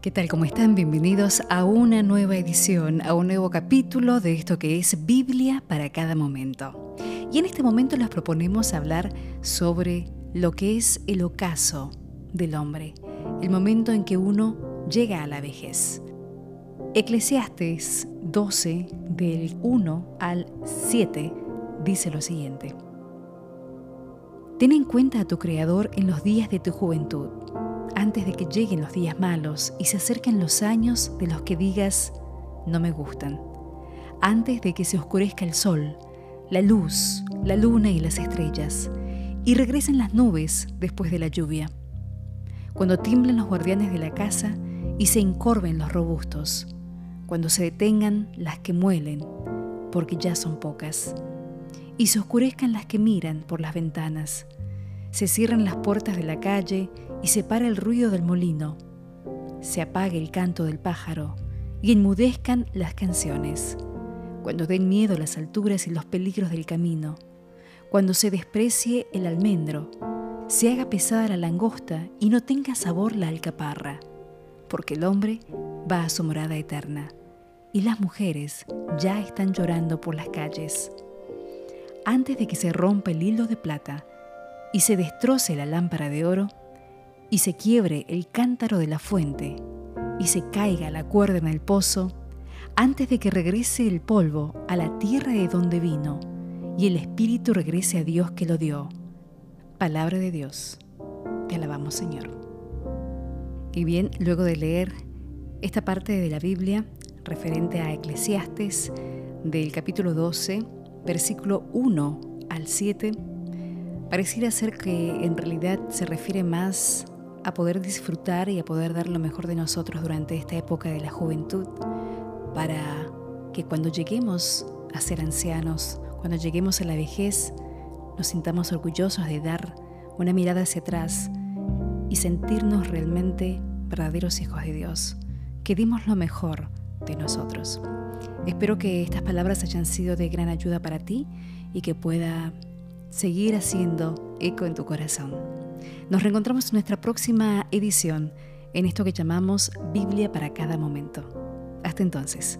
¿Qué tal? ¿Cómo están? Bienvenidos a una nueva edición, a un nuevo capítulo de esto que es Biblia para cada momento. Y en este momento les proponemos hablar sobre lo que es el ocaso del hombre, el momento en que uno llega a la vejez. Eclesiastes 12, del 1 al 7, dice lo siguiente. Ten en cuenta a tu Creador en los días de tu juventud antes de que lleguen los días malos y se acerquen los años de los que digas, no me gustan, antes de que se oscurezca el sol, la luz, la luna y las estrellas, y regresen las nubes después de la lluvia, cuando tiemblen los guardianes de la casa y se encorven los robustos, cuando se detengan las que muelen, porque ya son pocas, y se oscurezcan las que miran por las ventanas, se cierren las puertas de la calle y se para el ruido del molino, se apague el canto del pájaro y enmudezcan las canciones, cuando den miedo las alturas y los peligros del camino, cuando se desprecie el almendro, se haga pesada la langosta y no tenga sabor la alcaparra, porque el hombre va a su morada eterna y las mujeres ya están llorando por las calles. Antes de que se rompa el hilo de plata y se destroce la lámpara de oro, y se quiebre el cántaro de la fuente, y se caiga la cuerda en el pozo, antes de que regrese el polvo a la tierra de donde vino, y el espíritu regrese a Dios que lo dio. Palabra de Dios. Te alabamos, Señor. Y bien, luego de leer esta parte de la Biblia referente a Eclesiastes, del capítulo 12, versículo 1 al 7, pareciera ser que en realidad se refiere más a poder disfrutar y a poder dar lo mejor de nosotros durante esta época de la juventud, para que cuando lleguemos a ser ancianos, cuando lleguemos a la vejez, nos sintamos orgullosos de dar una mirada hacia atrás y sentirnos realmente verdaderos hijos de Dios, que dimos lo mejor de nosotros. Espero que estas palabras hayan sido de gran ayuda para ti y que pueda seguir haciendo eco en tu corazón. Nos reencontramos en nuestra próxima edición en esto que llamamos Biblia para cada momento. Hasta entonces.